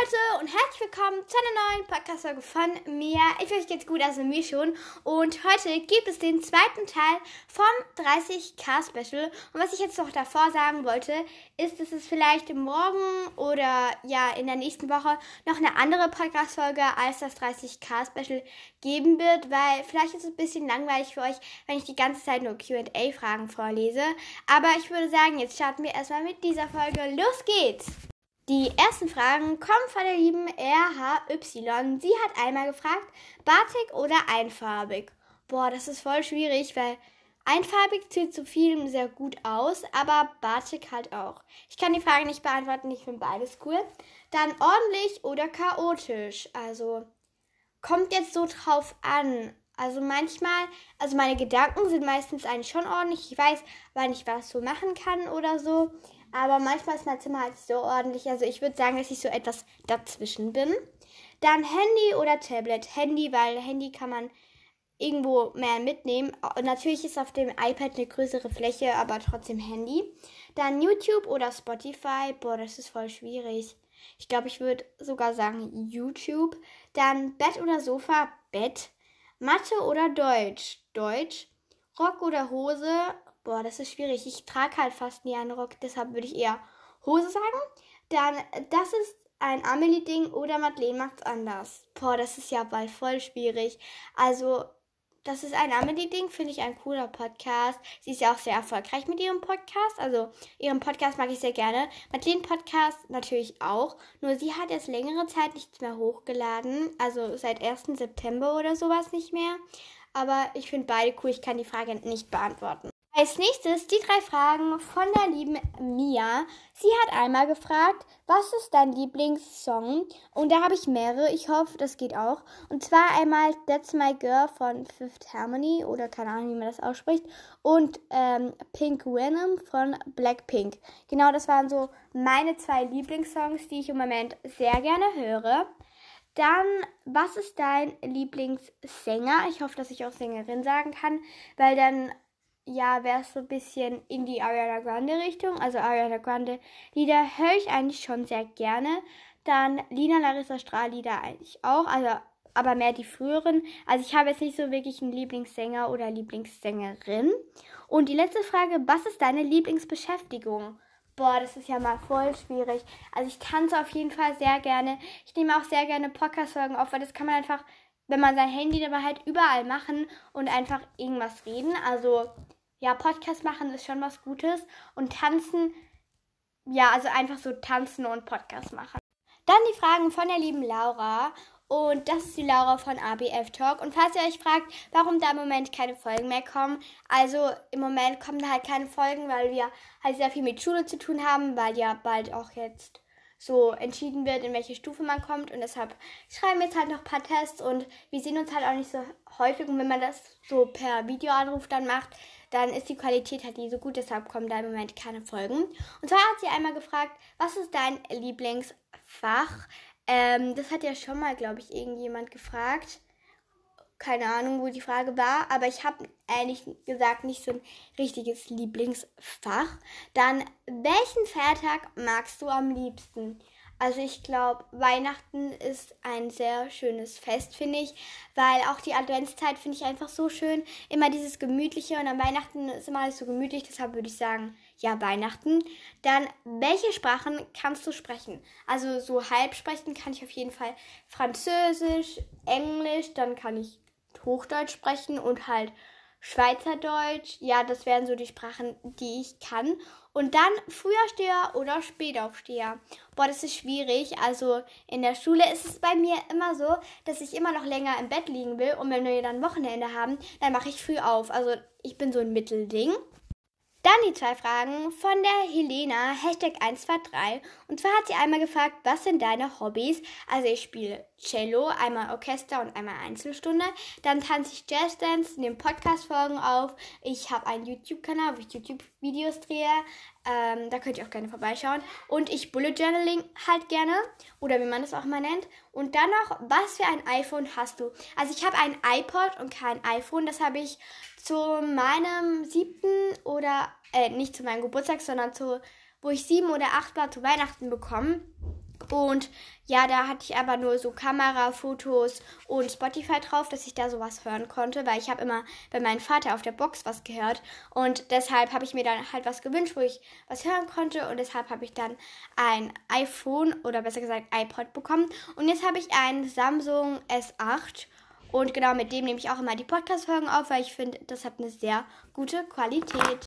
Leute und herzlich willkommen zu einer neuen Podcast-Folge von mir. Ich hoffe, euch geht's gut, also mir schon. Und heute gibt es den zweiten Teil vom 30k-Special. Und was ich jetzt noch davor sagen wollte, ist, dass es vielleicht morgen oder ja in der nächsten Woche noch eine andere Podcast-Folge als das 30k-Special geben wird, weil vielleicht ist es ein bisschen langweilig für euch, wenn ich die ganze Zeit nur QA-Fragen vorlese. Aber ich würde sagen, jetzt starten wir erstmal mit dieser Folge. Los geht's! Die ersten Fragen kommen von der lieben RHY. Sie hat einmal gefragt, Batik oder einfarbig? Boah, das ist voll schwierig, weil einfarbig sieht zu vielem sehr gut aus, aber Batik halt auch. Ich kann die Frage nicht beantworten, ich finde beides cool. Dann ordentlich oder chaotisch? Also kommt jetzt so drauf an. Also manchmal, also meine Gedanken sind meistens eigentlich schon ordentlich. Ich weiß, wann ich was so machen kann oder so. Aber manchmal ist mein Zimmer halt so ordentlich. Also ich würde sagen, dass ich so etwas dazwischen bin. Dann Handy oder Tablet. Handy, weil Handy kann man irgendwo mehr mitnehmen. Und natürlich ist auf dem iPad eine größere Fläche, aber trotzdem Handy. Dann YouTube oder Spotify. Boah, das ist voll schwierig. Ich glaube, ich würde sogar sagen YouTube. Dann Bett oder Sofa. Bett. Mathe oder Deutsch. Deutsch. Rock oder Hose. Boah, das ist schwierig. Ich trage halt fast nie einen Rock, deshalb würde ich eher Hose sagen. Dann, das ist ein Amelie-Ding oder Madeleine macht's anders. Boah, das ist ja bald voll schwierig. Also, das ist ein Amelie-Ding, finde ich ein cooler Podcast. Sie ist ja auch sehr erfolgreich mit ihrem Podcast. Also, ihren Podcast mag ich sehr gerne. Madeleine Podcast natürlich auch. Nur sie hat jetzt längere Zeit nichts mehr hochgeladen. Also, seit 1. September oder sowas nicht mehr. Aber ich finde beide cool. Ich kann die Frage nicht beantworten. Als nächstes die drei Fragen von der lieben Mia. Sie hat einmal gefragt, was ist dein Lieblingssong? Und da habe ich mehrere. Ich hoffe, das geht auch. Und zwar einmal That's My Girl von Fifth Harmony oder keine Ahnung, wie man das ausspricht. Und ähm, Pink Venom von Blackpink. Genau, das waren so meine zwei Lieblingssongs, die ich im Moment sehr gerne höre. Dann, was ist dein Lieblingssänger? Ich hoffe, dass ich auch Sängerin sagen kann, weil dann ja, wäre es so ein bisschen in die Ariana Grande Richtung. Also Ariana Grande Lieder höre ich eigentlich schon sehr gerne. Dann Lina Larissa Strahl Lieder eigentlich auch, also aber mehr die früheren. Also ich habe jetzt nicht so wirklich einen Lieblingssänger oder Lieblingssängerin. Und die letzte Frage, was ist deine Lieblingsbeschäftigung? Boah, das ist ja mal voll schwierig. Also ich tanze auf jeden Fall sehr gerne. Ich nehme auch sehr gerne Podcast-Folgen auf, weil das kann man einfach, wenn man sein Handy dabei halt überall machen und einfach irgendwas reden. Also ja, Podcast machen ist schon was Gutes. Und tanzen, ja, also einfach so tanzen und Podcast machen. Dann die Fragen von der lieben Laura. Und das ist die Laura von ABF Talk. Und falls ihr euch fragt, warum da im Moment keine Folgen mehr kommen, also im Moment kommen da halt keine Folgen, weil wir halt sehr viel mit Schule zu tun haben, weil ja bald auch jetzt so entschieden wird, in welche Stufe man kommt. Und deshalb schreiben wir jetzt halt noch ein paar Tests und wir sehen uns halt auch nicht so häufig. Und wenn man das so per Videoanruf dann macht, dann ist die Qualität halt nicht so gut, deshalb kommen da im Moment keine Folgen. Und zwar hat sie einmal gefragt, was ist dein Lieblingsfach? Ähm, das hat ja schon mal, glaube ich, irgendjemand gefragt. Keine Ahnung, wo die Frage war, aber ich habe ehrlich gesagt nicht so ein richtiges Lieblingsfach. Dann, welchen Feiertag magst du am liebsten? Also ich glaube, Weihnachten ist ein sehr schönes Fest, finde ich, weil auch die Adventszeit finde ich einfach so schön. Immer dieses Gemütliche und am Weihnachten ist immer alles so gemütlich, deshalb würde ich sagen, ja, Weihnachten. Dann, welche Sprachen kannst du sprechen? Also so halb sprechen kann ich auf jeden Fall Französisch, Englisch, dann kann ich Hochdeutsch sprechen und halt Schweizerdeutsch. Ja, das wären so die Sprachen, die ich kann. Und dann Frühaufsteher oder Spätaufsteher. Boah, das ist schwierig. Also in der Schule ist es bei mir immer so, dass ich immer noch länger im Bett liegen will. Und wenn wir dann Wochenende haben, dann mache ich früh auf. Also ich bin so ein Mittelding. Dann die zwei Fragen von der Helena, Hashtag 123. Und zwar hat sie einmal gefragt, was sind deine Hobbys? Also ich spiele Cello, einmal Orchester und einmal Einzelstunde. Dann tanze ich Jazzdance, nehme Podcast-Folgen auf. Ich habe einen YouTube-Kanal, wo ich YouTube-Videos drehe. Ähm, da könnt ihr auch gerne vorbeischauen. Und ich Bullet Journaling halt gerne. Oder wie man das auch mal nennt. Und dann noch, was für ein iPhone hast du? Also ich habe ein iPod und kein iPhone. Das habe ich zu meinem siebten oder, äh, nicht zu meinem Geburtstag, sondern zu, wo ich sieben oder acht war, zu Weihnachten bekommen. Und ja, da hatte ich aber nur so Kamera, Fotos und Spotify drauf, dass ich da sowas hören konnte, weil ich habe immer bei meinem Vater auf der Box was gehört. Und deshalb habe ich mir dann halt was gewünscht, wo ich was hören konnte. Und deshalb habe ich dann ein iPhone oder besser gesagt iPod bekommen. Und jetzt habe ich ein Samsung S8 und genau mit dem nehme ich auch immer die Podcast-Folgen auf, weil ich finde, das hat eine sehr gute Qualität.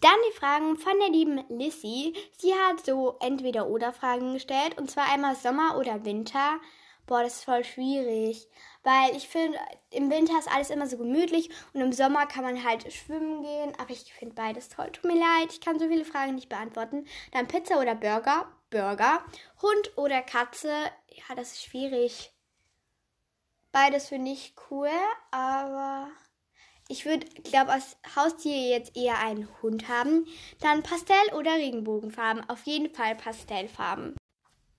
Dann die Fragen von der lieben Lissy. Sie hat so Entweder-Oder-Fragen gestellt. Und zwar einmal Sommer oder Winter. Boah, das ist voll schwierig. Weil ich finde, im Winter ist alles immer so gemütlich und im Sommer kann man halt schwimmen gehen. Aber ich finde beides toll. Tut mir leid, ich kann so viele Fragen nicht beantworten. Dann Pizza oder Burger? Burger. Hund oder Katze? Ja, das ist schwierig. Beides finde ich cool, aber ich würde, glaube als Haustier jetzt eher einen Hund haben. Dann Pastell- oder Regenbogenfarben. Auf jeden Fall Pastellfarben.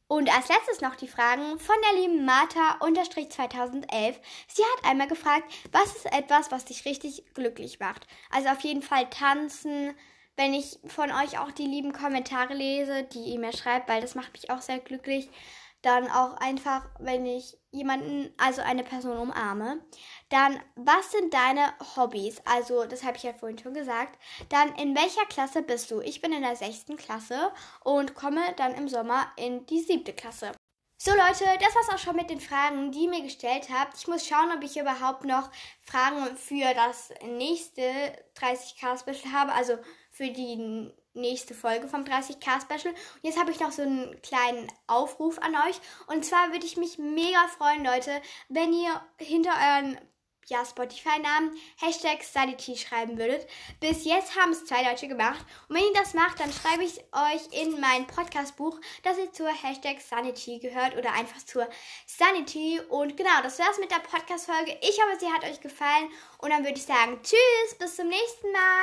Und als letztes noch die Fragen von der lieben Martha-2011. Sie hat einmal gefragt, was ist etwas, was dich richtig glücklich macht? Also auf jeden Fall tanzen, wenn ich von euch auch die lieben Kommentare lese, die ihr mir schreibt, weil das macht mich auch sehr glücklich. Dann auch einfach, wenn ich jemanden, also eine Person umarme. Dann, was sind deine Hobbys? Also, das habe ich ja vorhin schon gesagt. Dann, in welcher Klasse bist du? Ich bin in der sechsten Klasse und komme dann im Sommer in die siebte Klasse. So Leute, das war's auch schon mit den Fragen, die ihr mir gestellt habt. Ich muss schauen, ob ich überhaupt noch Fragen für das nächste 30k Special habe, also für die nächste Folge vom 30k Special. Und jetzt habe ich noch so einen kleinen Aufruf an euch. Und zwar würde ich mich mega freuen, Leute, wenn ihr hinter euren ja, Spotify-Namen Hashtag Sanity schreiben würdet. Bis jetzt haben es zwei Leute gemacht. Und wenn ihr das macht, dann schreibe ich euch in mein Podcast-Buch, dass ihr zur Hashtag Sanity gehört oder einfach zur Sanity. Und genau, das war's mit der Podcast-Folge. Ich hoffe, sie hat euch gefallen. Und dann würde ich sagen, tschüss, bis zum nächsten Mal.